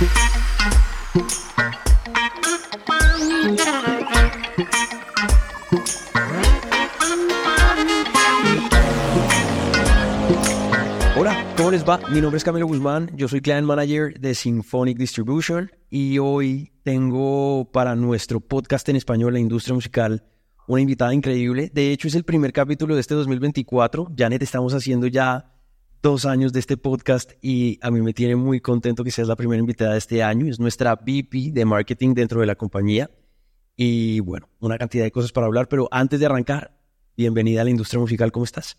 Hola, ¿cómo les va? Mi nombre es Camilo Guzmán, yo soy Client Manager de Symphonic Distribution y hoy tengo para nuestro podcast en español, La Industria Musical, una invitada increíble. De hecho, es el primer capítulo de este 2024. Janet, estamos haciendo ya dos años de este podcast y a mí me tiene muy contento que seas la primera invitada de este año. Es nuestra VP de marketing dentro de la compañía. Y bueno, una cantidad de cosas para hablar, pero antes de arrancar, bienvenida a la industria musical, ¿cómo estás?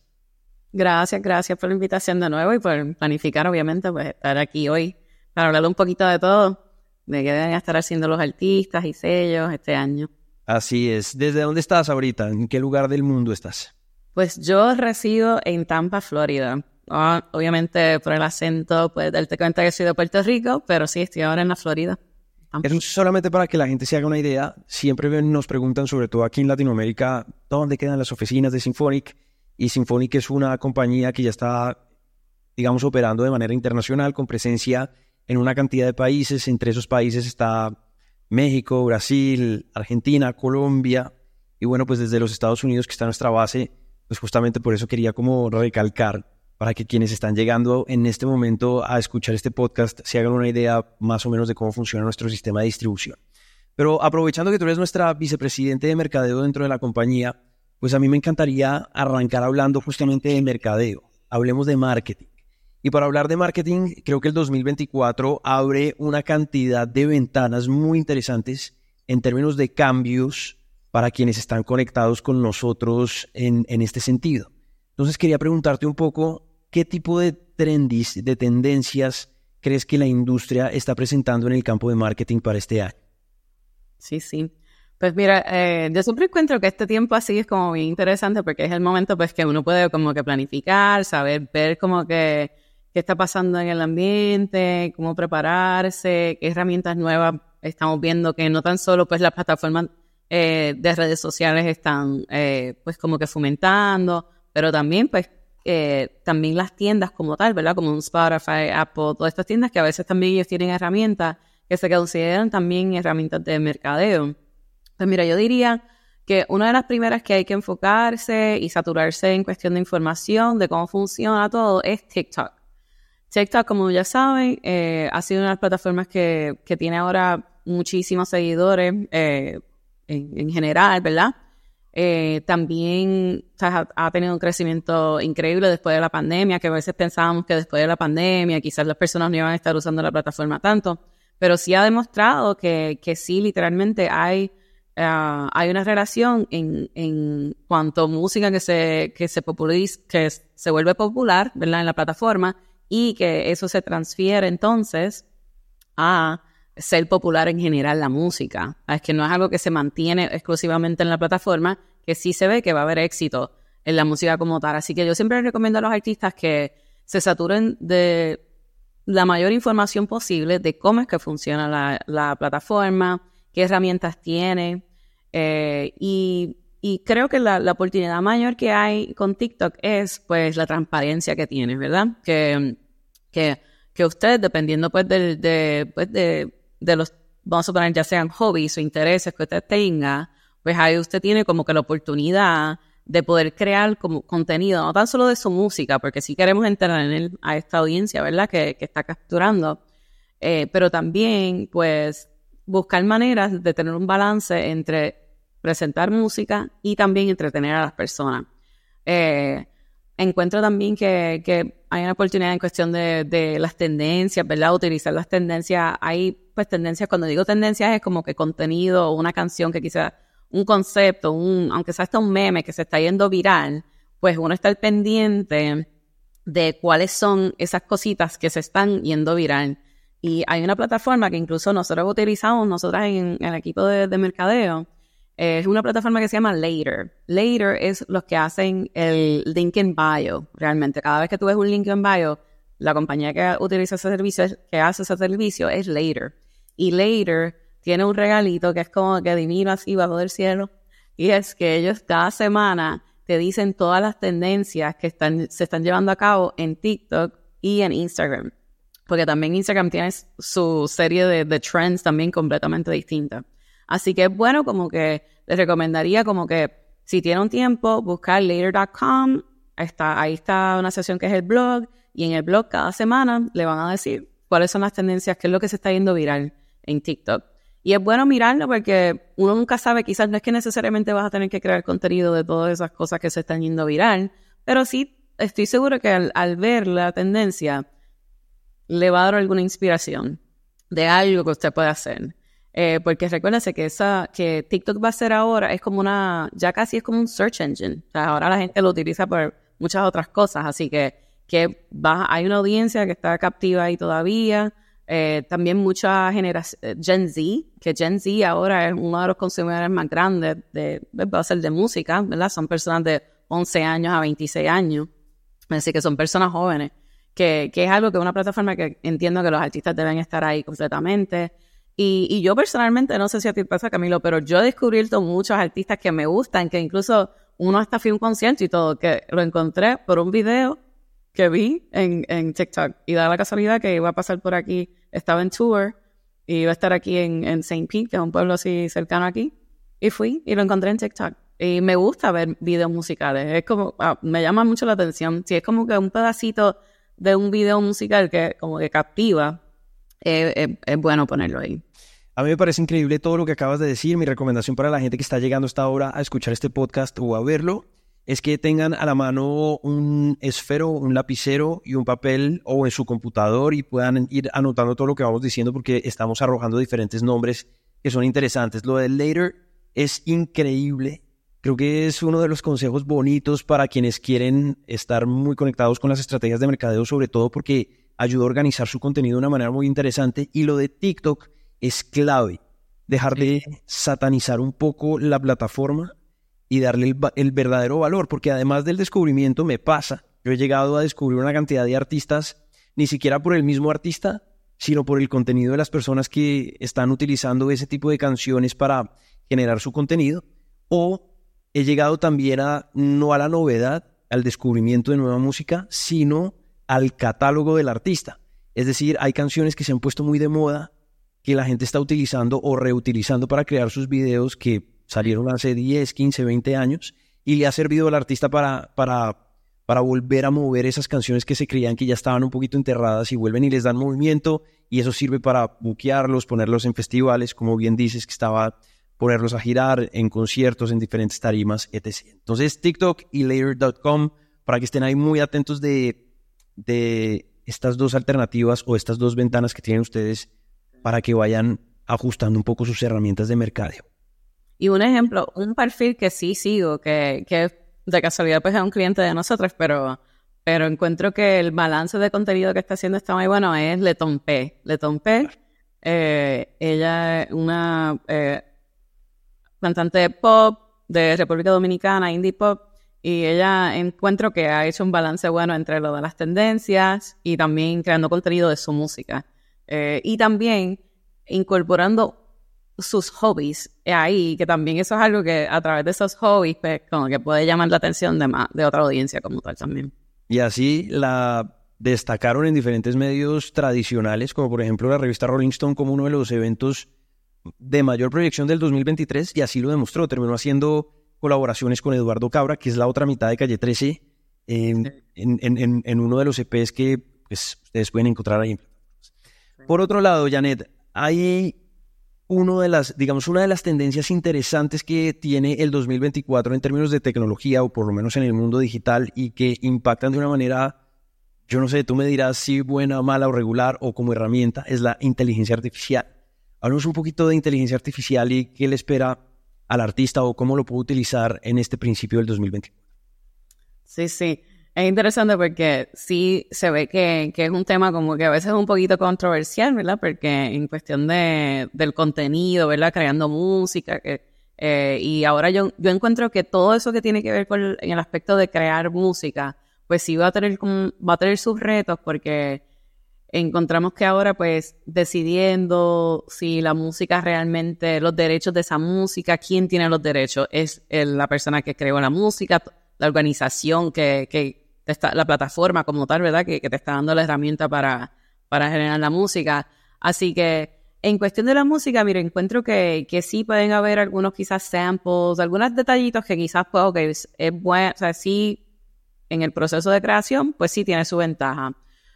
Gracias, gracias por la invitación de nuevo y por planificar, obviamente, pues estar aquí hoy para hablar un poquito de todo, de qué deben estar haciendo los artistas y sellos este año. Así es. ¿Desde dónde estás ahorita? ¿En qué lugar del mundo estás? Pues yo resido en Tampa, Florida. Ah, obviamente por el acento, pues darte cuenta que soy de Puerto Rico, pero sí, estoy ahora en la Florida. Es solamente para que la gente se haga una idea. Siempre nos preguntan, sobre todo aquí en Latinoamérica, dónde quedan las oficinas de Symphonic. Y Symphonic es una compañía que ya está, digamos, operando de manera internacional, con presencia en una cantidad de países. Entre esos países está México, Brasil, Argentina, Colombia. Y bueno, pues desde los Estados Unidos, que está nuestra base, pues justamente por eso quería como recalcar para que quienes están llegando en este momento a escuchar este podcast se hagan una idea más o menos de cómo funciona nuestro sistema de distribución. Pero aprovechando que tú eres nuestra vicepresidente de mercadeo dentro de la compañía, pues a mí me encantaría arrancar hablando justamente de mercadeo. Hablemos de marketing. Y para hablar de marketing, creo que el 2024 abre una cantidad de ventanas muy interesantes en términos de cambios para quienes están conectados con nosotros en, en este sentido. Entonces quería preguntarte un poco ¿qué tipo de trendis, de tendencias crees que la industria está presentando en el campo de marketing para este año? Sí, sí. Pues mira, eh, yo siempre encuentro que este tiempo así es como bien interesante porque es el momento pues que uno puede como que planificar, saber, ver como que qué está pasando en el ambiente, cómo prepararse, qué herramientas nuevas estamos viendo que no tan solo pues las plataformas eh, de redes sociales están eh, pues como que fomentando, pero también pues eh, también las tiendas como tal, ¿verdad? Como un Spotify, Apple, todas estas tiendas que a veces también ellos tienen herramientas que se consideran también herramientas de mercadeo. Pues mira, yo diría que una de las primeras que hay que enfocarse y saturarse en cuestión de información de cómo funciona todo es TikTok. TikTok, como ya saben, eh, ha sido una de las plataformas que, que tiene ahora muchísimos seguidores eh, en, en general, ¿verdad? Eh, también ha, tenido un crecimiento increíble después de la pandemia, que a veces pensábamos que después de la pandemia quizás las personas no iban a estar usando la plataforma tanto, pero sí ha demostrado que, que sí, literalmente hay, ah, hay una relación en, en cuanto a música que se, que se populariza, que se vuelve popular, ¿verdad? En la plataforma y que eso se transfiere entonces a ser popular en general la música. Es que no es algo que se mantiene exclusivamente en la plataforma, que sí se ve que va a haber éxito en la música como tal. Así que yo siempre recomiendo a los artistas que se saturen de la mayor información posible de cómo es que funciona la, plataforma, qué herramientas tiene. Eh, y, creo que la, oportunidad mayor que hay con TikTok es pues la transparencia que tiene, ¿verdad? Que, que, que usted, dependiendo pues, de, pues, de de los, vamos a suponer, ya sean hobbies o intereses que usted tenga, pues ahí usted tiene como que la oportunidad de poder crear como contenido, no tan solo de su música, porque si queremos entrar en a esta audiencia, ¿verdad? Que, que está capturando, eh, pero también, pues, buscar maneras de tener un balance entre presentar música y también entretener a las personas. Eh, encuentro también que, hay una oportunidad en cuestión de, las tendencias, ¿verdad? Utilizar las tendencias. Hay pues tendencias, cuando digo tendencias es como que contenido una canción que quizás un concepto, un, aunque sea hasta un meme que se está yendo viral, pues uno está al pendiente de cuáles son esas cositas que se están yendo viral. Y hay una plataforma que incluso nosotros utilizamos, nosotras en, el equipo de mercadeo, es una plataforma que se llama Later. Later es los que hacen el link in bio, realmente. Cada vez que tú ves un link in bio, la compañía que utiliza ese servicio, que hace ese servicio, es Later. Y Later tiene un regalito que es como que divino así bajo del cielo. Y es que ellos cada semana te dicen todas las tendencias que están, se están llevando a cabo en TikTok y en Instagram. porque también Instagram tiene su serie de, de trends también completamente distinta. Así que es bueno como que les recomendaría como que si tiene un tiempo, buscar later.com, está, ahí está una sesión que es el blog, y en el blog cada semana le van a decir cuáles son las tendencias, qué es lo que se está yendo viral en TikTok. Y es bueno mirarlo porque uno nunca sabe, quizás no es que necesariamente vas a tener que crear contenido de todas esas cosas que se están yendo viral, pero sí estoy seguro que al, ver la tendencia le va a dar alguna inspiración de algo que usted puede hacer. Eh, porque recuérdese que esa, que TikTok va a ser ahora, es como una, ya casi es como un search engine. Ahora la gente lo utiliza por muchas otras cosas, así que, que va, hay una audiencia que está captiva ahí todavía. Eh, también mucha generación, eh, Gen Z, que Gen Z ahora es uno de los consumidores más grandes de, va a ser de música, ¿verdad? Son personas de 11 años a 26 años. Así que son personas jóvenes, que, que es algo que una plataforma que entiendo que los artistas deben estar ahí completamente. Y, y, yo personalmente, no sé si a ti pasa, Camilo, pero yo he descubierto muchos artistas que me gustan, que incluso uno hasta fue un concierto y todo, que lo encontré por un video que vi en, en TikTok. Y da la casualidad que iba a pasar por aquí, estaba en tour, y iba a estar aquí en, en St. Pete, que es un pueblo así cercano aquí. Y fui y lo encontré en TikTok. Y me gusta ver videos musicales. Es como, ah, me llama mucho la atención. Si es como que un pedacito de un video musical que como que captiva, es bueno ponerlo ahí. A mí me parece increíble todo lo que acabas de decir. Mi recomendación para la gente que está llegando hasta ahora a escuchar este podcast o a verlo es que tengan a la mano un esfero, un lapicero y un papel o en su computador y puedan ir anotando todo lo que vamos diciendo porque estamos arrojando diferentes nombres que son interesantes. Lo de later es increíble Creo que es uno de los consejos bonitos para quienes quieren estar muy conectados con las estrategias de mercadeo, sobre todo porque ayuda a organizar su contenido de una manera muy interesante. Y lo de TikTok es clave. Dejar de satanizar un poco la plataforma y darle el, verdadero valor, porque además del descubrimiento me pasa, yo he llegado a descubrir una cantidad de artistas, ni siquiera por el mismo artista, sino por el contenido de las personas que están utilizando ese tipo de canciones para generar su contenido, o he llegado también a, no a la novedad, al descubrimiento de nueva música, sino al catálogo del artista. Es decir, hay canciones que se han puesto muy de moda, que la gente está utilizando o reutilizando para crear sus videos que salieron hace 10, 15, 20 años y le ha servido al artista para, para, para volver a mover esas canciones que se creían que ya estaban un poquito enterradas y vuelven y les dan movimiento y eso sirve para buquearlos, ponerlos en festivales, como bien dices que estaba ponerlos a girar en conciertos, en diferentes tarimas, etc. Entonces, TikTok y Layer.com para que estén ahí muy atentos de, de estas dos alternativas o estas dos ventanas que tienen ustedes para que vayan ajustando un poco sus herramientas de mercadeo. Y un ejemplo, un perfil que sí sigo, que, que de casualidad pues es un cliente de nosotros, pero, pero encuentro que el balance de contenido que está haciendo está muy bueno, es Leton P. Leton P, eh, ella es una eh, cantante de pop de República Dominicana, indie pop, y ella encuentro que ha hecho un balance bueno entre lo de las tendencias y también creando contenido de su música. Eh, y también incorporando sus hobbies ahí, que también eso es algo que a través de esos hobbies, pues, como que puede llamar la atención de, más, de otra audiencia como tal también. Y así la destacaron en diferentes medios tradicionales, como por ejemplo la revista Rolling Stone, como uno de los eventos de mayor proyección del 2023 y así lo demostró. Terminó haciendo colaboraciones con Eduardo Cabra, que es la otra mitad de Calle 13, en, en, uno de los EPs que pues, ustedes pueden encontrar ahí. Por otro lado, Janet, hay uno de las, digamos, una de las tendencias interesantes que tiene el 2024 en términos de tecnología, o por lo menos en el mundo digital, y que impactan de una manera, yo no sé, tú me dirás si buena, mala o regular, o como herramienta, es la inteligencia artificial. Hablamos un poquito de inteligencia artificial y qué le espera al artista o cómo lo puede utilizar en este principio del 2024. Sí, sí. Es interesante porque sí se ve que, es un tema como que a veces es un poquito controversial, ¿verdad? Porque en cuestión de, del contenido, ¿verdad? Creando música, eh, y ahora yo, yo encuentro que todo eso que tiene que ver con en el aspecto de crear música, pues sí va a tener, va a tener sus retos porque encontramos que ahora pues decidiendo si la música realmente, los derechos de esa música, quién tiene los derechos, es la persona que creó la música, la organización que, que la plataforma como tal, ¿verdad? Que, te está dando la herramienta para, para generar la música. Así que en cuestión de la música, mire, encuentro que, que sí pueden haber algunos quizás samples, algunos detallitos que quizás, pues, ok, es, bueno, o sea, sí, en el proceso de creación, pues sí tiene su ventaja.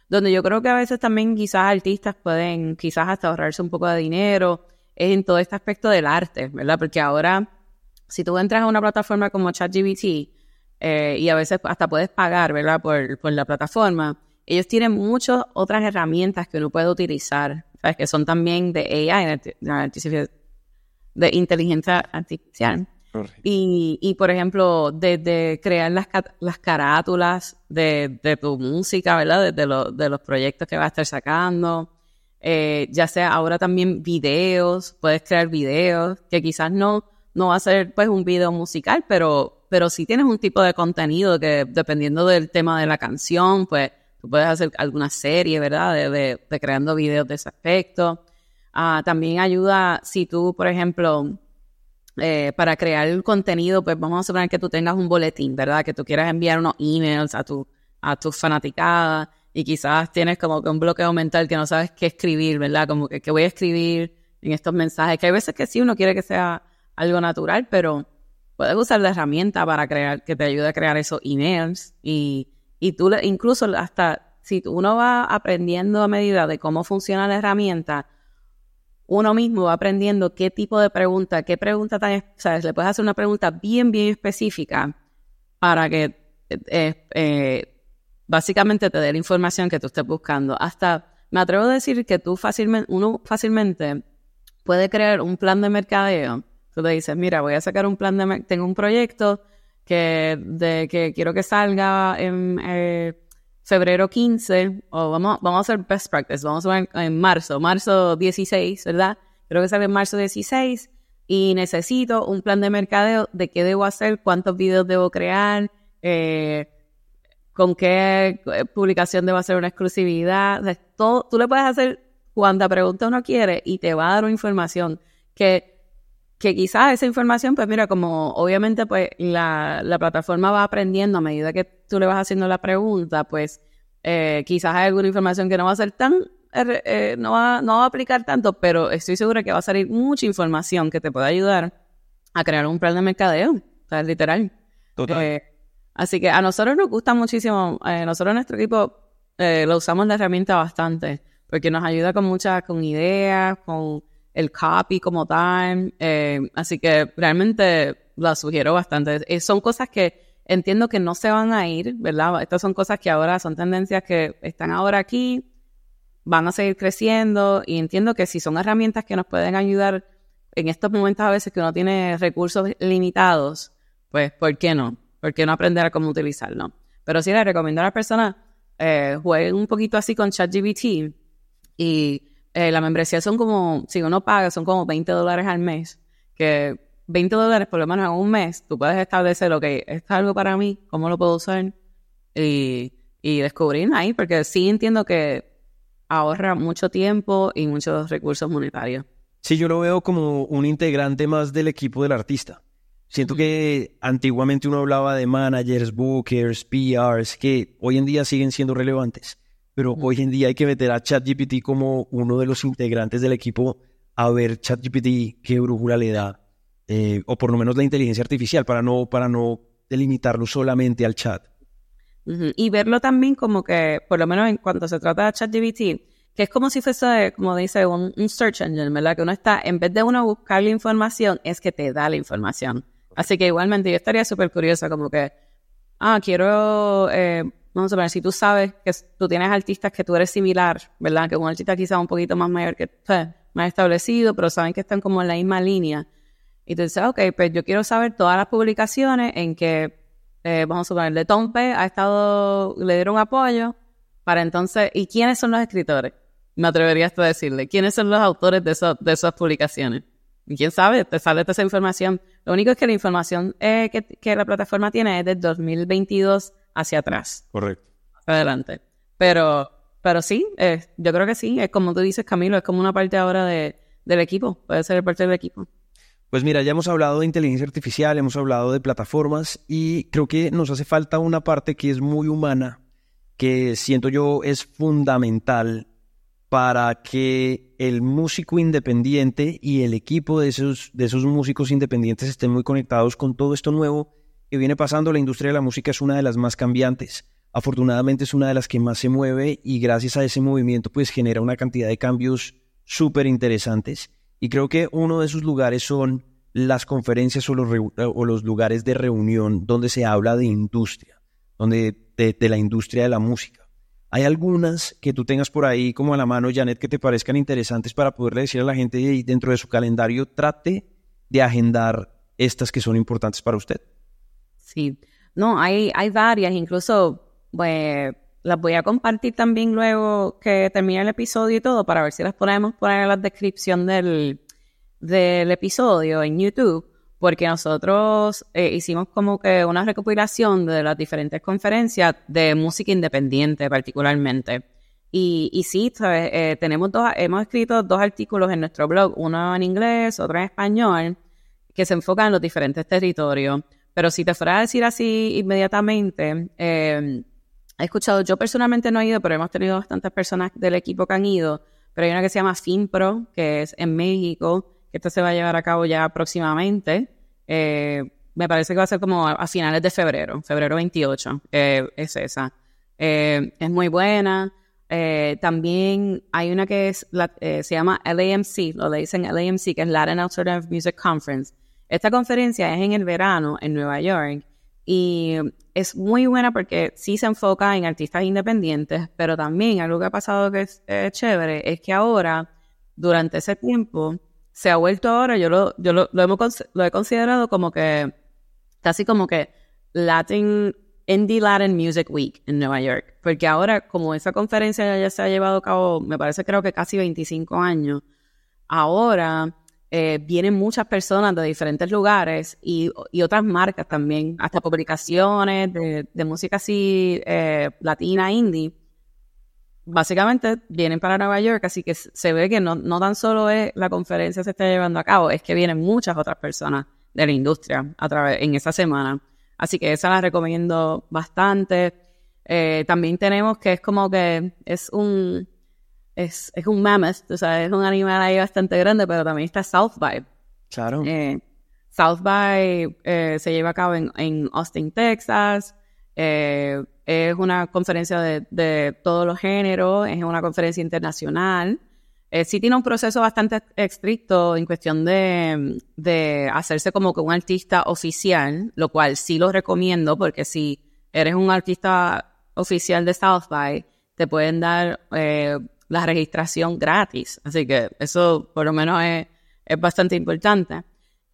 Donde yo creo que a veces también quizás artistas pueden quizás hasta ahorrarse un poco de dinero, es en todo este aspecto del arte, ¿verdad? Porque ahora, si tú entras a una plataforma como ChatGPT, eh, y a veces hasta puedes pagar, ¿verdad? Por, por la plataforma, ellos tienen muchas otras herramientas que uno puede utilizar que son también de AI, de, inteligencia artificial. Y, y, por ejemplo, desde crear las, las carátulas de, de, tu música, ¿verdad? De, de, los proyectos que vas a estar sacando. Eh, ya sea ahora también videos, puedes crear videos, que quizás no, no va a ser pues un video musical, pero, pero sí tienes un tipo de contenido que dependiendo del tema de la canción, pues puedes hacer alguna serie, ¿verdad? De, de, creando videos de ese aspecto. Ah, también ayuda si tú, por ejemplo, eh, para crear el contenido, pues vamos a suponer que tú tengas un boletín, ¿verdad? Que tú quieras enviar unos emails a tu a tus fanaticadas y quizás tienes como que un bloqueo mental que no sabes qué escribir, ¿verdad? Como que qué voy a escribir en estos mensajes, que hay veces que sí uno quiere que sea algo natural, pero puedes usar la herramienta para crear, que te ayude a crear esos emails y y tú incluso hasta si uno va aprendiendo a medida de cómo funciona la herramienta, uno mismo va aprendiendo qué tipo de pregunta, qué pregunta tan, sabes, le puedes hacer una pregunta bien, bien específica para que eh, eh, básicamente te dé la información que tú estés buscando. Hasta me atrevo a decir que tú fácilmente, uno fácilmente puede crear un plan de mercadeo. Tú le dices, mira, voy a sacar un plan de, tengo un proyecto, que, de, que quiero que salga en eh, febrero 15, o vamos, vamos a hacer best practice, vamos a ver en marzo, marzo 16, ¿verdad? Creo que sale en marzo 16 y necesito un plan de mercadeo de qué debo hacer, cuántos videos debo crear, eh, con qué eh, publicación debo hacer una exclusividad. todo, tú le puedes hacer cuanta pregunta uno quiere y te va a dar una información que que quizás esa información, pues mira, como obviamente pues la, la, plataforma va aprendiendo a medida que tú le vas haciendo la pregunta, pues eh, quizás hay alguna información que no va a ser tan, er, eh, no, va, no va a aplicar tanto, pero estoy segura que va a salir mucha información que te pueda ayudar a crear un plan de mercadeo, o sea, literal. Total. Eh, así que a nosotros nos gusta muchísimo, nosotros nuestro equipo lo usamos la herramienta bastante, porque nos ayuda con muchas, con ideas, con el copy como tal. Eh, así que realmente la sugiero bastante. Eh, son cosas que entiendo que no se van a ir, ¿verdad? Estas son cosas que ahora son tendencias que están ahora aquí, van a seguir creciendo y entiendo que si son herramientas que nos pueden ayudar en estos momentos a veces que uno tiene recursos limitados, pues ¿por qué no? ¿Por qué no aprender a cómo utilizarlo? Pero sí les recomiendo a las personas eh, jueguen un poquito así con ChatGPT y eh, la membresía son como, si uno paga, son como 20 dólares al mes, que 20 dólares por lo menos en un mes, tú puedes establecer, ok, esto es algo para mí, ¿cómo lo puedo usar? Y, y descubrir ahí, porque sí entiendo que ahorra mucho tiempo y muchos recursos monetarios. Sí, yo lo veo como un integrante más del equipo del artista. Siento que antiguamente uno hablaba de managers, bookers, PRs, que hoy en día siguen siendo relevantes pero hoy en día hay que meter a ChatGPT como uno de los integrantes del equipo a ver ChatGPT qué brújula le da, eh, o por lo menos la inteligencia artificial, para no, para no delimitarlo solamente al chat. Y verlo también como que, por lo menos en cuanto se trata de ChatGPT, que es como si fuese, como dice, un, search engine, ¿verdad? Que uno está, en vez de uno buscar la información, es que te da la información. Así que igualmente yo estaría súper curiosa, como que, ah, quiero eh, vamos a ver, si tú sabes que tú tienes artistas que tú eres similar, ¿verdad? Que un artista quizás un poquito más mayor que tú, más establecido, pero saben que están como en la misma línea. Y tú dices, ok, pues yo quiero saber todas las publicaciones en que, eh, vamos a suponer, de Tom P ha estado, le dieron apoyo para entonces, ¿y quiénes son los escritores? Me atrevería hasta a decirle, ¿quiénes son los autores de, de esas publicaciones? Y quién sabe, te sale toda esa información. Lo único es que la información eh, que, que la plataforma tiene es de 2022 hacia atrás. Correcto. adelante. Pero, pero sí, yo creo que sí, es como tú dices, Camilo, es como una parte ahora de, del equipo, puede ser parte del equipo. Pues mira, ya hemos hablado de inteligencia artificial, hemos hablado de plataformas y creo que nos hace falta una parte que es muy humana, que siento yo es fundamental para que el músico independiente y el equipo de esos, de esos músicos independientes estén muy conectados con todo esto nuevo que viene pasando. La industria de la música es una de las más cambiantes. Afortunadamente es una de las que más se mueve y gracias a ese movimiento pues genera una cantidad de cambios súper interesantes. Y creo que uno de esos lugares son las conferencias o los, o los lugares de reunión donde se habla de industria, donde de, la industria de la música. ¿Hay algunas que tú tengas por ahí como a la mano, Janet, que te parezcan interesantes para poderle decir a la gente dentro de su calendario, trate de agendar estas que son importantes para usted? Sí, no, hay, hay varias, incluso pues, las voy a compartir también luego que termine el episodio y todo para ver si las podemos poner en la descripción del, del episodio en YouTube, porque nosotros eh, hicimos como que una recopilación de las diferentes conferencias de música independiente particularmente. Y, y sí, eh, tenemos dos, hemos escrito dos artículos en nuestro blog, uno en inglés, otro en español, que se enfocan en los diferentes territorios. Pero si te fuera a decir así inmediatamente, eh, he escuchado, yo personalmente no he ido, pero hemos tenido bastantes personas del equipo que han ido, pero hay una que se llama FinPro, que es en México, esto se va a llevar a cabo ya próximamente. Eh, me parece que va a ser como a, finales de febrero, febrero 28, eh, es esa. Eh, es muy buena. también hay una que es se llama LAMC, lo le dicen LAMC, que es Latin Alternative Music Conference. Esta conferencia es en el verano en Nueva York y es muy buena porque sí se enfoca en artistas independientes, pero también algo que ha pasado que es chévere es que ahora, durante ese tiempo, se ha vuelto ahora, yo lo, yo lo, hemos, lo he considerado como que, casi como que Latin, Indie Latin Music Week en Nueva York. Porque ahora, como esa conferencia ya se ha llevado a cabo, me parece creo que casi 25 años, ahora eh, vienen muchas personas de diferentes lugares y, y, otras marcas también, hasta publicaciones de, música así eh, latina, indie básicamente vienen para Nueva York, así que se ve que no, no tan solo es la conferencia se está llevando a cabo, es que vienen muchas otras personas de la industria a través en esa semana. Así que esa la recomiendo bastante. Eh, también tenemos que es como que es un es, es un mammoth, o sea, es un animal ahí bastante grande, pero también está South by. Claro. Eh, South by eh, se lleva a cabo en, en Austin, Texas. Eh, es una conferencia de, todos los géneros, es una conferencia internacional. Eh, sí tiene un proceso bastante estricto en cuestión de, hacerse como que un artista oficial, lo cual sí lo recomiendo porque si eres un artista oficial de South by, te pueden dar la registración gratis. Así que eso por lo menos es, bastante importante.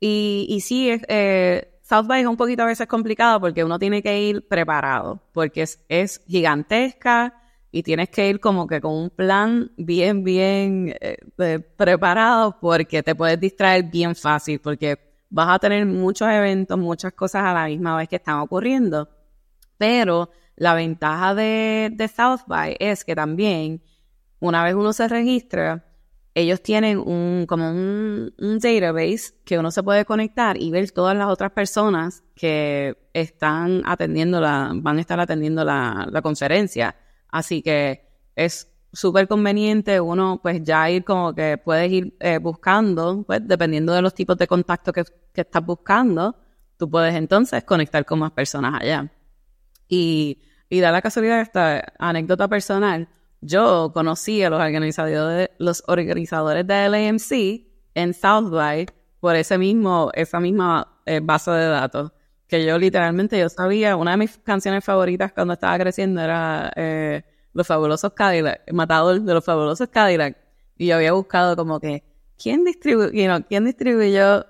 Y, y sí, eh, South by es un poquito a veces complicado porque uno tiene que ir preparado, porque es, gigantesca y tienes que ir como que con un plan bien, bien eh, preparado porque te puedes distraer bien fácil, porque vas a tener muchos eventos, muchas cosas a la misma vez que están ocurriendo. Pero la ventaja de, de South by es que también, una vez uno se registra, ellos tienen un, como un, database que uno se puede conectar y ver todas las otras personas que están atendiendo la, van a estar atendiendo la, conferencia. Así que es súper conveniente uno pues ya ir como que puedes ir eh, buscando, pues dependiendo de los tipos de contacto que, que estás buscando, tú puedes entonces conectar con más personas allá. Y, y da la casualidad esta anécdota personal yo conocí a los organizadores, los organizadores de LAMC en South by por ese mismo, esa misma eh, base de datos. Que yo literalmente, yo sabía, una de mis canciones favoritas cuando estaba creciendo era eh, Los Fabulosos Cadillac, Matador de los Fabulosos Cadillac. Y yo había buscado como que, ¿quién, distribuyó, ¿quién distribuyó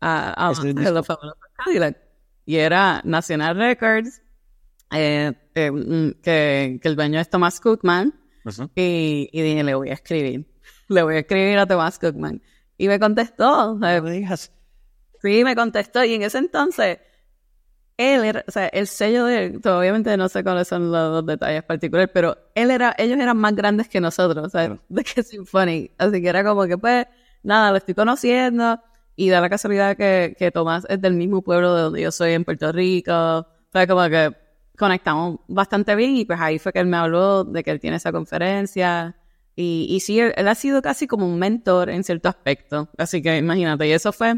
a, Los Fabulosos Cadillac? Y era National Records, eh, mm, que, que el dueño es Thomas Cookman, y, dije, le voy a escribir. Le voy a escribir a Thomas Cookman. Y me contestó. me digas. Sí, me contestó. Y en ese entonces, él era, o sea, el sello de él, obviamente no sé cuáles son los, detalles particulares, pero él era, ellos eran más grandes que nosotros, o sea, de que Symphony. Así que era como que, pues, nada, lo estoy conociendo. Y da la casualidad que, que Tomás es del mismo pueblo de donde yo soy en Puerto Rico. O sea, como que conectamos bastante bien y pues ahí fue que él me habló de que él tiene esa conferencia Y, y sí, él, ha sido casi como un mentor en cierto aspecto. Así que imagínate, y eso fue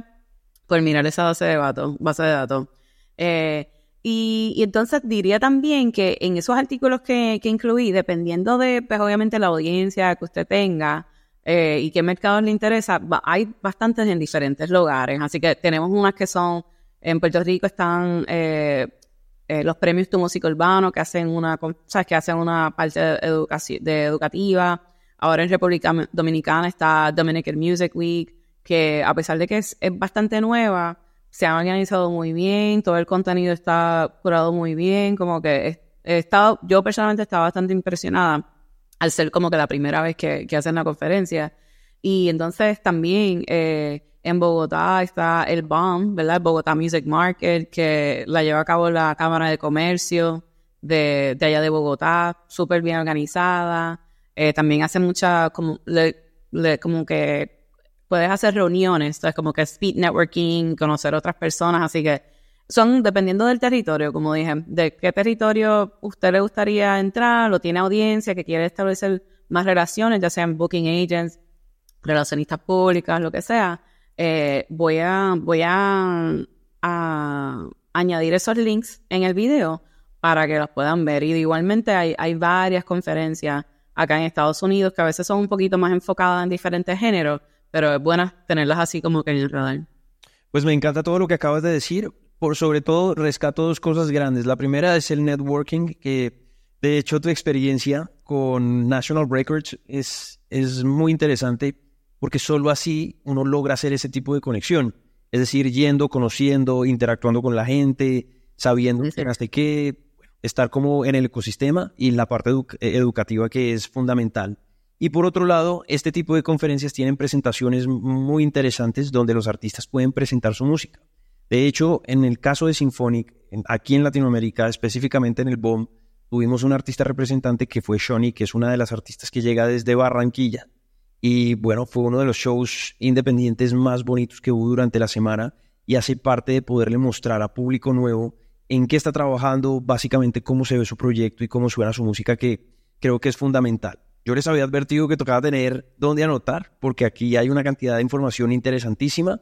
por mirar esa base de datos. Base de datos. Eh, y, entonces diría también que en esos artículos que, que incluí, dependiendo de, pues obviamente la audiencia que usted tenga eh, y qué mercado le interesa, hay bastantes en diferentes lugares. Así que tenemos unas que son, en Puerto Rico están eh, eh, los premios Tu Música Urbano, que hacen una, ¿sabes? que hacen una parte de, de educativa. Ahora en República Dominicana está Dominican Music Week, que a pesar de que es, es bastante nueva, se ha organizado muy bien, todo el contenido está curado muy bien, como que he, estado, yo personalmente estaba bastante impresionada al ser como que la primera vez que, que hacen la conferencia. Y entonces también eh, en Bogotá está el BOM, ¿verdad? El Bogotá Music Market, que la lleva a cabo la Cámara de Comercio de, allá de Bogotá, súper bien organizada. Eh, también hace mucha, como, como que puedes hacer reuniones, entonces como que speed networking, conocer otras personas, así que son dependiendo del territorio, como dije, de qué territorio usted le gustaría entrar, o tiene audiencia que quiere establecer más relaciones, ya sean booking agents, relacionistas públicas, lo que sea, eh, voy a, voy a, añadir esos links en el video para que los puedan ver. Y igualmente hay, hay varias conferencias acá en Estados Unidos que a veces son un poquito más enfocadas en diferentes géneros, pero es buena tenerlas así como que en el radar. Pues me encanta todo lo que acabas de decir. Por sobre todo, rescato dos cosas grandes. La primera es el networking, que de hecho tu experiencia con National Records es, es muy interesante porque solo así uno logra hacer ese tipo de conexión. Es decir, yendo, conociendo, interactuando con la gente, sabiendo hasta qué, estar como en el ecosistema y la parte educativa que es fundamental. Y por otro lado, este tipo de conferencias tienen presentaciones muy interesantes donde los artistas pueden presentar su música. De hecho, en el caso de Symphonic, aquí en Latinoamérica, específicamente en el BOM, tuvimos un artista representante que fue Shoni, que es una de las artistas que llega desde Barranquilla. Y bueno, fue uno de los shows independientes más bonitos que hubo durante la semana y hace parte de poderle mostrar a público nuevo en qué está trabajando, básicamente cómo se ve su proyecto y cómo suena su música, que creo que es fundamental. Yo les había advertido que tocaba tener dónde anotar, porque aquí hay una cantidad de información interesantísima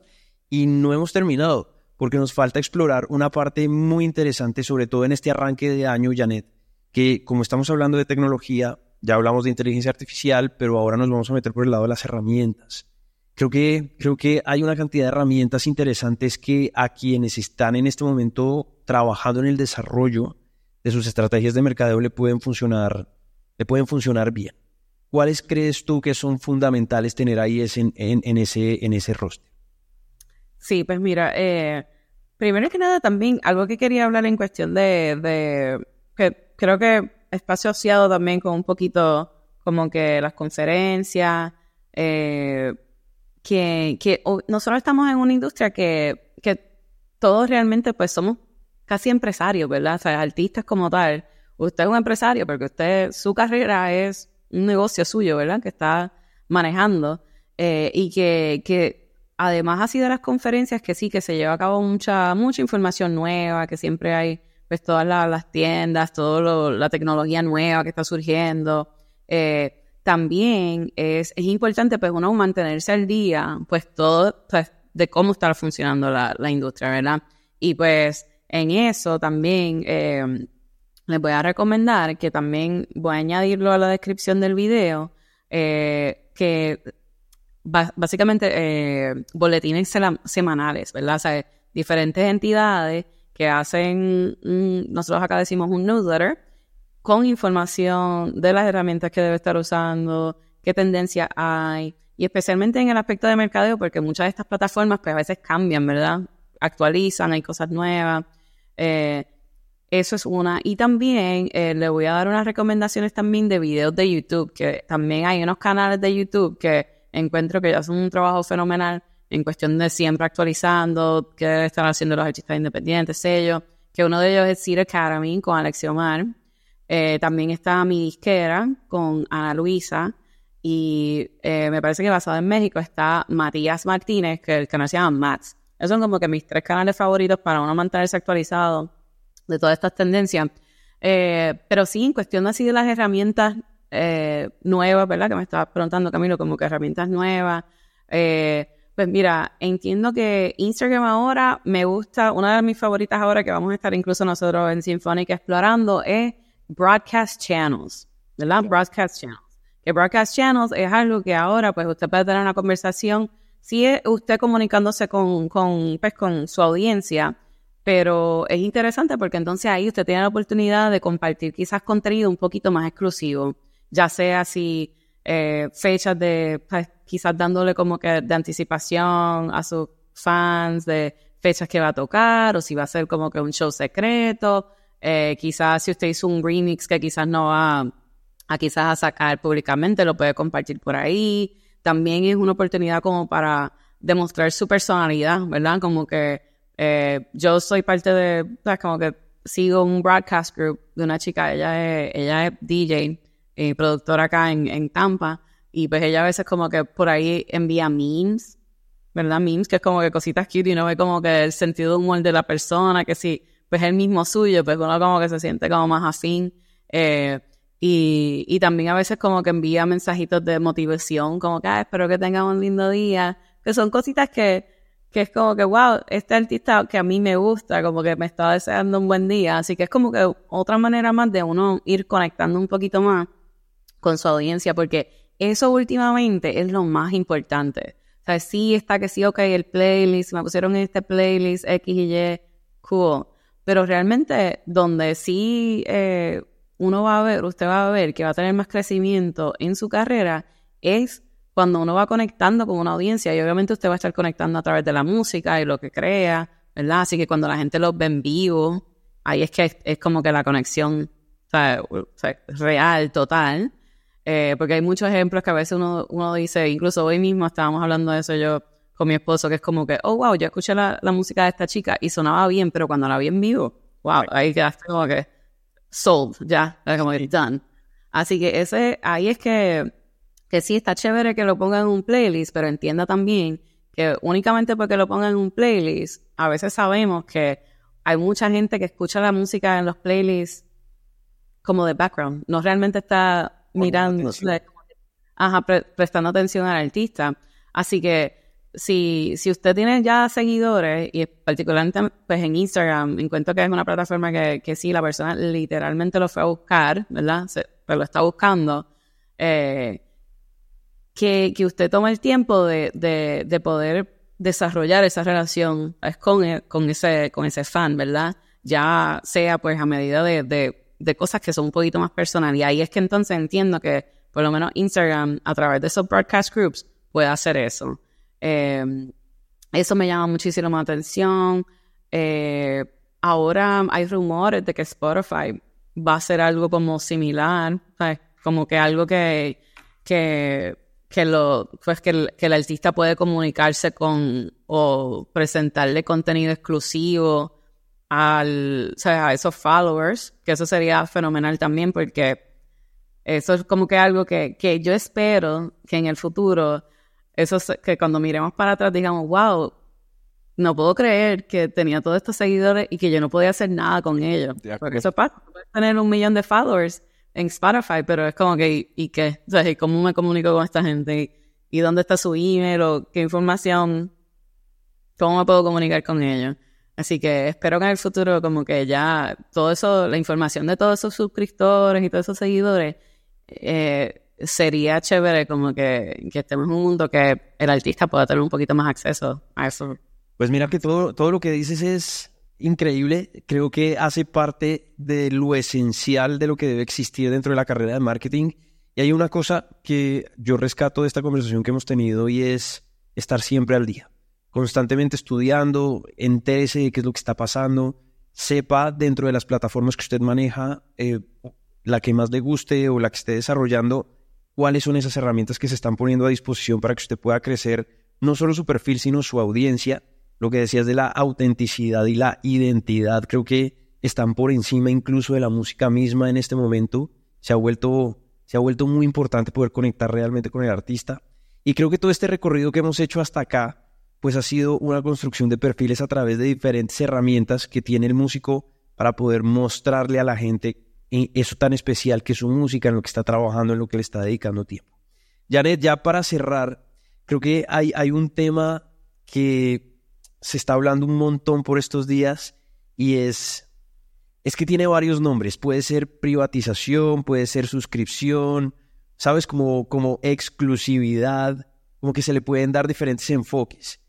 y no hemos terminado, porque nos falta explorar una parte muy interesante, sobre todo en este arranque de año, Janet, que como estamos hablando de tecnología, ya hablamos de inteligencia artificial, pero ahora nos vamos a meter por el lado de las herramientas. Creo que, creo que hay una cantidad de herramientas interesantes que a quienes están en este momento trabajando en el desarrollo de sus estrategias de mercadeo le pueden funcionar, le pueden funcionar bien. ¿cuáles crees tú que son fundamentales tener ahí ese, en, ese, en ese roster? Sí, pues mira, eh, primero que nada también algo que quería hablar en cuestión de, que creo que está asociado también con un poquito como que las conferencias, eh, que, que nosotros estamos en una industria que, que todos realmente pues somos casi empresarios, ¿verdad? O sea, artistas como tal. Usted es un empresario porque usted, su carrera es un negocio suyo, ¿verdad? Que está manejando eh, y que, que además así de las conferencias que sí, que se lleva a cabo mucha, mucha información nueva, que siempre hay pues todas las tiendas, toda la tecnología nueva que está surgiendo. Eh, también es, es, importante pues uno mantenerse al día, pues todo pues, de cómo está funcionando la, la, industria, ¿verdad? Y pues en eso también eh, les voy a recomendar que también voy a añadirlo a la descripción del video, eh, que básicamente eh, boletines semanales, ¿verdad? O sea, diferentes entidades que hacen, nosotros acá decimos un newsletter, con información de las herramientas que debe estar usando, qué tendencias hay, y especialmente en el aspecto de mercadeo, porque muchas de estas plataformas pues a veces cambian, ¿verdad? Actualizan, hay cosas nuevas. Eh, eso es una. Y también eh, le voy a dar unas recomendaciones también de videos de YouTube, que también hay unos canales de YouTube que encuentro que hacen un trabajo fenomenal en cuestión de siempre actualizando, qué están haciendo los artistas independientes, sellos, que uno de ellos es Seed Academy con Alexio Omar. Eh, también está Mi Disquera con Ana Luisa. Y eh, me parece que basado en México está Matías Martínez, que el canal se llama Mats. Esos son como que mis tres canales favoritos para uno mantenerse actualizado de todas estas tendencias. Eh, pero sí, en cuestión así de las herramientas nuevas, ¿verdad? Que me estaba preguntando, Camilo, como que herramientas nuevas. Pues mira, entiendo que Instagram ahora me gusta, una de mis favoritas ahora que vamos a estar incluso nosotros en Symphonic explorando es Broadcast Channels, ¿verdad? Broadcast Channels. Que Broadcast Channels es algo que ahora pues usted puede tener una conversación, si es usted comunicándose con, con, pues, con su audiencia, pero es interesante porque entonces ahí usted tiene la oportunidad de compartir quizás contenido un poquito más exclusivo, ya sea si eh, fechas de, pues, quizás dándole como que de anticipación a sus fans de fechas que va a tocar o si va a ser como que un show secreto, eh, quizás si usted hizo un remix que quizás no va a quizás a sacar públicamente, lo puede compartir por ahí. También es una oportunidad como para demostrar su personalidad, ¿verdad? Como que eh, yo soy parte de, como que sigo un broadcast group de una chica, ella es, ella es DJ y productora acá en, en Tampa, y pues ella a veces como que por ahí envía memes, ¿verdad? Memes, que es como que cositas cute y no ve como que el sentido de humor de la persona, que si pues es el mismo suyo, pues uno como que se siente como más afín. Eh, y, y también a veces como que envía mensajitos de motivación, como que, espero que tengan un lindo día, que son cositas que que es como que, wow, este artista que a mí me gusta, como que me está deseando un buen día. Así que es como que otra manera más de uno ir conectando un poquito más con su audiencia, porque eso últimamente es lo más importante. O sea, sí está que sí, ok, el playlist, me pusieron en este playlist X y Y, cool. Pero realmente donde sí eh, uno va a ver, usted va a ver que va a tener más crecimiento en su carrera es cuando uno va conectando con una audiencia y obviamente usted va a estar conectando a través de la música y lo que crea, ¿verdad? Así que cuando la gente los ve en vivo, ahí es que es, como que la conexión o sea, real, total. Eh, porque hay muchos ejemplos que a veces uno, uno dice, incluso hoy mismo estábamos hablando de eso yo con mi esposo, que es como que, oh, wow, yo escuché la, la música de esta chica y sonaba bien, pero cuando la vi en vivo, wow, ahí quedaste como que sold, ya, como que done. Así que ese, ahí es que que sí está chévere que lo ponga en un playlist, pero entienda también que únicamente porque lo ponga en un playlist, a veces sabemos que hay mucha gente que escucha la música en los playlists como de background, no realmente está mirando, ajá, prestando atención al artista. Así que si, si usted tiene ya seguidores, y particularmente pues en Instagram, encuentro que es una plataforma que, que sí, la persona literalmente lo fue a buscar, ¿verdad? Se, pero lo está buscando. Eh, que, que usted tome el tiempo de, de, de poder desarrollar esa relación con, e, con, ese, con ese fan, ¿verdad? Ya sea pues a medida de, de, de, cosas que son un poquito más personales. Y ahí es que entonces entiendo que por lo menos Instagram, a través de esos broadcast groups, puede hacer eso. Eh, eso me llama muchísimo la atención. Eh, ahora hay rumores de que Spotify va a hacer algo como similar, como que algo que, que que, lo, pues que, el, que el artista puede comunicarse con o presentarle contenido exclusivo al, o a esos followers, que eso sería fenomenal también porque eso es como que algo que, que yo espero que en el futuro, eso que cuando miremos para atrás digamos, wow, no puedo creer que tenía todos estos seguidores y que yo no podía hacer nada con ellos. Porque eso pasa, puedes tener un millón de followers en Spotify, pero es como que, ¿y, qué? O sea, ¿cómo me comunico con esta gente? ¿Y dónde está su email? ¿O qué información? ¿Cómo me puedo comunicar con ellos? Así que espero que en el futuro como que ya todo eso, la información de todos esos suscriptores y todos esos seguidores, eh, sería chévere como que, que, estemos en un mundo que el artista pueda tener un poquito más acceso a eso. Pues mira que todo, todo lo que dices es increíble, creo que hace parte de lo esencial de lo que debe existir dentro de la carrera de marketing. Y hay una cosa que yo rescato de esta conversación que hemos tenido y es estar siempre al día, constantemente estudiando, entérese de qué es lo que está pasando, sepa dentro de las plataformas que usted maneja, eh, la que más le guste o la que esté desarrollando, cuáles son esas herramientas que se están poniendo a disposición para que usted pueda crecer no solo su perfil, sino su audiencia lo que decías de la autenticidad y la identidad, creo que están por encima incluso de la música misma en este momento. Se ha vuelto, se ha vuelto muy importante poder conectar realmente con el artista. Y creo que todo este recorrido que hemos hecho hasta acá, pues ha sido una construcción de perfiles a través de diferentes herramientas que tiene el músico para poder mostrarle a la gente en eso tan especial que es su música, en lo que está trabajando, en lo que le está dedicando tiempo. Janet, ya para cerrar, creo que hay, hay un tema que se está hablando un montón por estos días y es, es que tiene varios nombres. Puede ser privatización, puede ser suscripción, ¿sabes? Como, como exclusividad, como que se le pueden dar diferentes enfoques.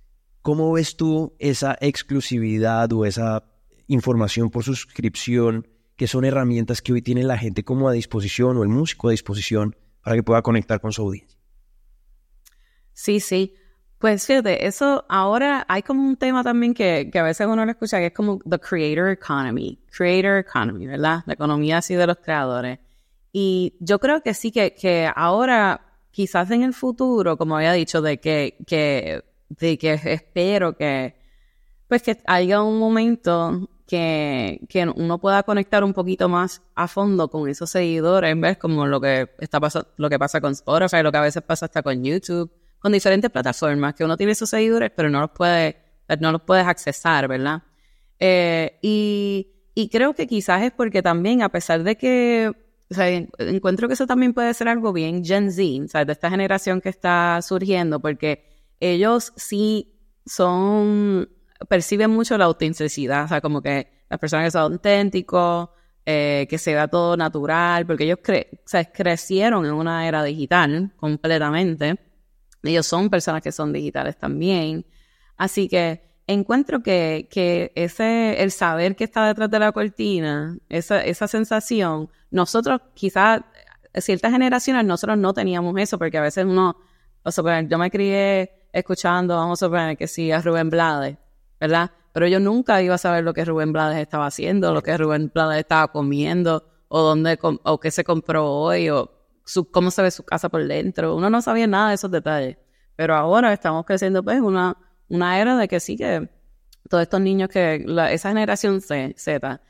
¿Cómo ves tú esa exclusividad o esa información por suscripción, que son herramientas que hoy tiene la gente como a disposición o el músico a disposición para que pueda conectar con su audiencia? Sí, sí. Pues fíjate, eso ahora hay como un tema también que, que a veces uno lo escucha que es como the creator economy, creator economy, ¿verdad? La economía así de los creadores. Y yo creo que sí, que, que ahora, quizás en el futuro, como había dicho, de que, que, de que espero que, pues que haya un momento que, que uno pueda conectar un poquito más a fondo con esos seguidores, ¿ves? Como lo que está pasando, lo que pasa con Spotify, lo que a veces pasa hasta con YouTube con diferentes plataformas, que uno tiene esos seguidores, pero no los puede, no los puedes accesar, ¿verdad? Eh, y, y, creo que quizás es porque también, a pesar de que, o sea, encuentro que eso también puede ser algo bien Gen Z, o de esta generación que está surgiendo, porque ellos sí son, perciben mucho la autenticidad, o sea, como que las personas que son auténticos, eh, que se vea todo natural, porque ellos cre o sea, crecieron en una era digital completamente. Ellos son personas que son digitales también. Así que encuentro que, que ese, el saber que está detrás de la cortina, esa, esa sensación, nosotros quizás, ciertas generaciones, nosotros no teníamos eso, porque a veces uno, o sea, yo me crié escuchando, vamos a suponer que sí, a Rubén Blades, ¿verdad? Pero yo nunca iba a saber lo que Rubén Blades estaba haciendo, lo que Rubén Blades estaba comiendo, o dónde, o qué se compró hoy, o cómo se ve su casa por dentro. Uno no sabía nada de esos detalles. Pero ahora estamos creciendo pues una, una era de que sí que todos estos niños que, esa generación Z,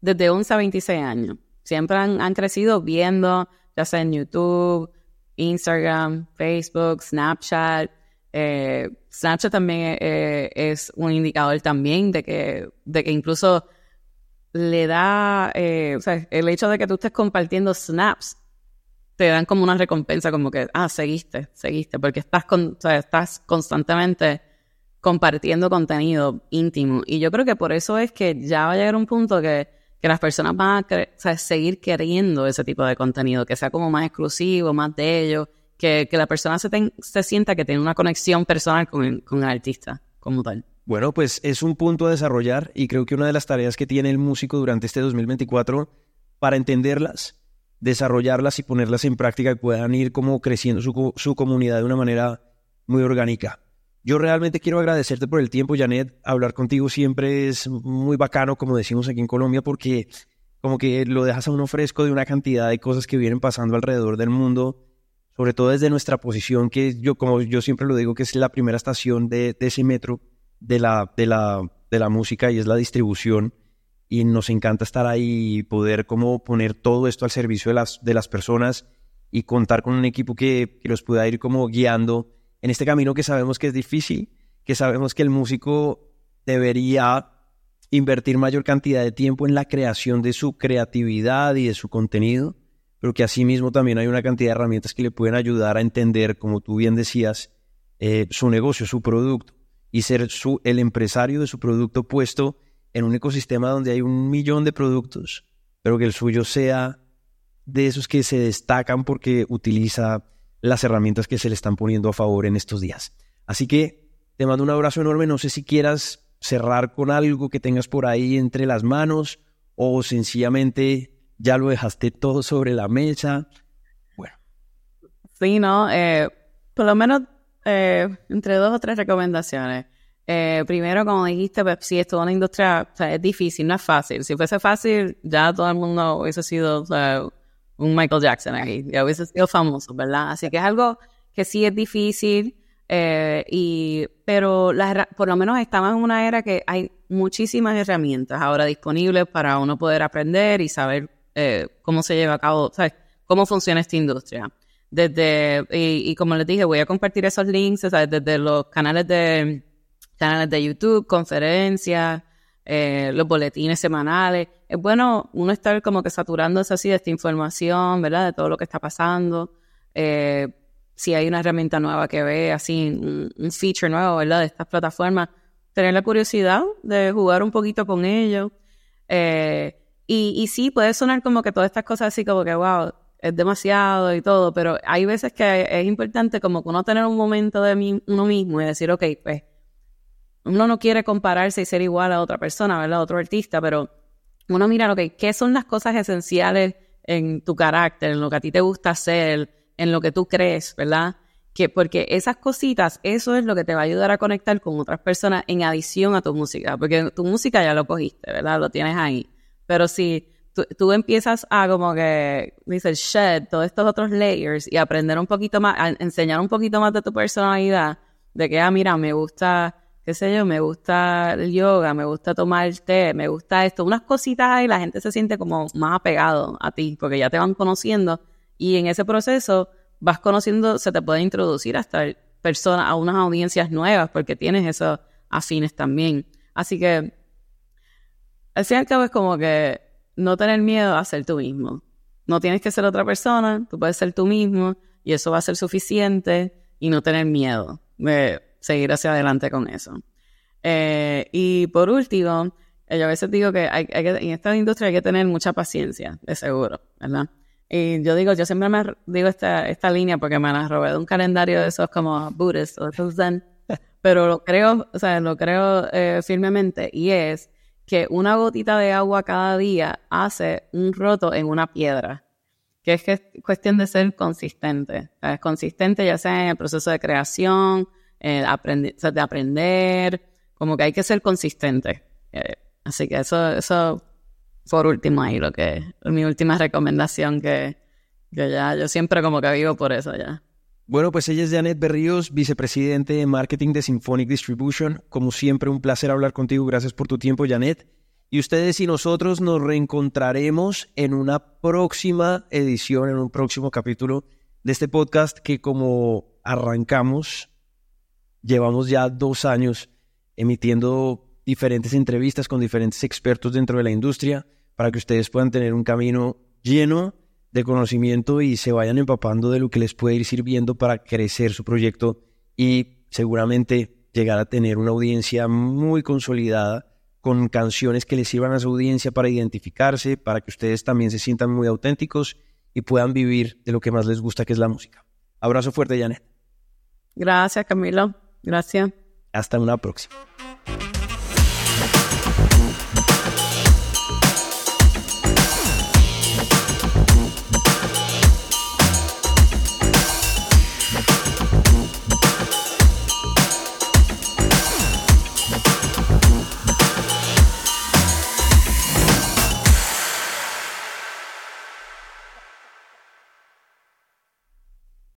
desde 11 a 26 años, siempre han crecido viendo, ya sea en YouTube, Instagram, Facebook, Snapchat. Eh, Snapchat también eh, es un indicador también de que, de que incluso le da, eh, el hecho de que tú estés compartiendo snaps te dan como una recompensa, como que, ah, seguiste, seguiste, porque estás constantemente compartiendo contenido íntimo. Y yo creo que por eso es que ya va a llegar un punto que, que las personas van a seguir queriendo ese tipo de contenido, que sea como más exclusivo, más de ellos, que, que la persona se, se sienta que tiene una conexión personal con con el artista como tal. Bueno, pues es un punto a desarrollar y creo que una de las tareas que tiene el músico durante este 2024 para entenderlas desarrollarlas y ponerlas en práctica y puedan ir como creciendo su, su comunidad de una manera muy orgánica. Yo realmente quiero agradecerte por el tiempo, Janet. Hablar contigo siempre es muy bacano, como decimos aquí en Colombia, porque como que lo dejas a uno fresco de una cantidad de cosas que vienen pasando alrededor del mundo, sobre todo desde nuestra posición, que yo, como yo siempre lo digo, que es la primera estación de, de ese metro de la, de, la, de la música y es la distribución. Y nos encanta estar ahí y poder como poner todo esto al servicio de las, de las personas y contar con un equipo que, que los pueda ir como guiando en este camino que sabemos que es difícil, que sabemos que el músico debería invertir mayor cantidad de tiempo en la creación de su creatividad y de su contenido, pero que asimismo también hay una cantidad de herramientas que le pueden ayudar a entender, como tú bien decías, eh, su negocio, su producto y ser su, el empresario de su producto puesto en un ecosistema donde hay un millón de productos, pero que el suyo sea de esos que se destacan porque utiliza las herramientas que se le están poniendo a favor en estos días. Así que te mando un abrazo enorme. No sé si quieras cerrar con algo que tengas por ahí entre las manos o sencillamente ya lo dejaste todo sobre la mesa. Bueno. Sí, ¿no? Eh, por lo menos eh, entre dos o tres recomendaciones. Eh, primero, como dijiste, pues sí, esto es una industria, o sea, es difícil, no es fácil. Si fuese fácil, ya todo el mundo hubiese sido o sea, un Michael Jackson aquí, ya hubiese sido famoso, ¿verdad? Así que es algo que sí es difícil, eh, y, pero por lo menos estamos en una era que hay muchísimas herramientas ahora disponibles para uno poder aprender y saber eh, cómo se lleva a cabo, ¿sabes? cómo funciona esta industria. Desde, y, como les dije, voy a compartir esos links, ¿sabes? desde los canales de canales de YouTube, conferencias, eh, los boletines semanales, es bueno uno estar como que saturándose así de esta información, ¿verdad? De todo lo que está pasando. Eh, si hay una herramienta nueva que ve, así, un, feature nuevo, ¿verdad? De estas plataformas, tener la curiosidad de jugar un poquito con ello. Eh, y, y sí, puede sonar como que todas estas cosas así como que, wow, es demasiado y todo, pero hay veces que es importante como que uno tener un momento de uno mismo y decir, ok, pues uno no quiere compararse y ser igual a otra persona, ¿verdad? A otro artista, pero uno mira, ok, ¿qué son las cosas esenciales en tu carácter, en lo que a ti te gusta hacer, en lo que tú crees, ¿verdad? Que porque esas cositas, eso es lo que te va a ayudar a conectar con otras personas en adición a tu música, porque tu música ya lo cogiste, ¿verdad? Lo tienes ahí. Pero si tú, empiezas a como que, dices, shed todos estos otros layers y aprender un poquito más, enseñar un poquito más de tu personalidad, de que, ah, mira, me gusta, qué sé yo, me gusta el yoga, me gusta tomar el té, me gusta esto, unas cositas y la gente se siente como más apegado a ti, porque ya te van conociendo y en ese proceso vas conociendo, se te puede introducir hasta personas, a unas audiencias nuevas, porque tienes esos afines también. Así que, al fin y al cabo es como que no tener miedo a ser tú mismo. No tienes que ser otra persona, tú puedes ser tú mismo y eso va a ser suficiente y no tener miedo de seguir hacia adelante con eso. Eh, y por último, yo a veces digo que, hay, en esta industria hay que tener mucha paciencia, de seguro, ¿verdad? Y yo digo, yo siempre me digo esta, esta línea porque me la robé de un calendario de esos como Buddhist o Zen, pero lo creo, o sea, lo creo eh, firmemente y es que una gotita de agua cada día hace un roto en una piedra. Que es, cuestión de ser consistente. Es consistente ya sea en el proceso de creación, de aprender, como que hay que ser consistente. Eh, así que eso, eso por último ahí lo que mi última recomendación que, que ya yo siempre como que vivo por eso ya. Bueno, pues ella es Janet Berríos, vicepresidente de marketing de Symphonic Distribution. Como siempre, un placer hablar contigo. Gracias por tu tiempo, Janet. Y ustedes y nosotros nos reencontraremos en una próxima edición, en un próximo capítulo de este podcast que como arrancamos, llevamos ya dos años emitiendo diferentes entrevistas con diferentes expertos dentro de la industria para que ustedes puedan tener un camino lleno de conocimiento y se vayan empapando de lo que les puede ir sirviendo para crecer su proyecto y seguramente llegar a tener una audiencia muy consolidada con canciones que les sirvan a su audiencia para identificarse, para que ustedes también se sientan muy auténticos y puedan vivir de lo que más les gusta, que es la música. Abrazo fuerte, Janet. Gracias, Camilo. Gracias. Hasta una próxima.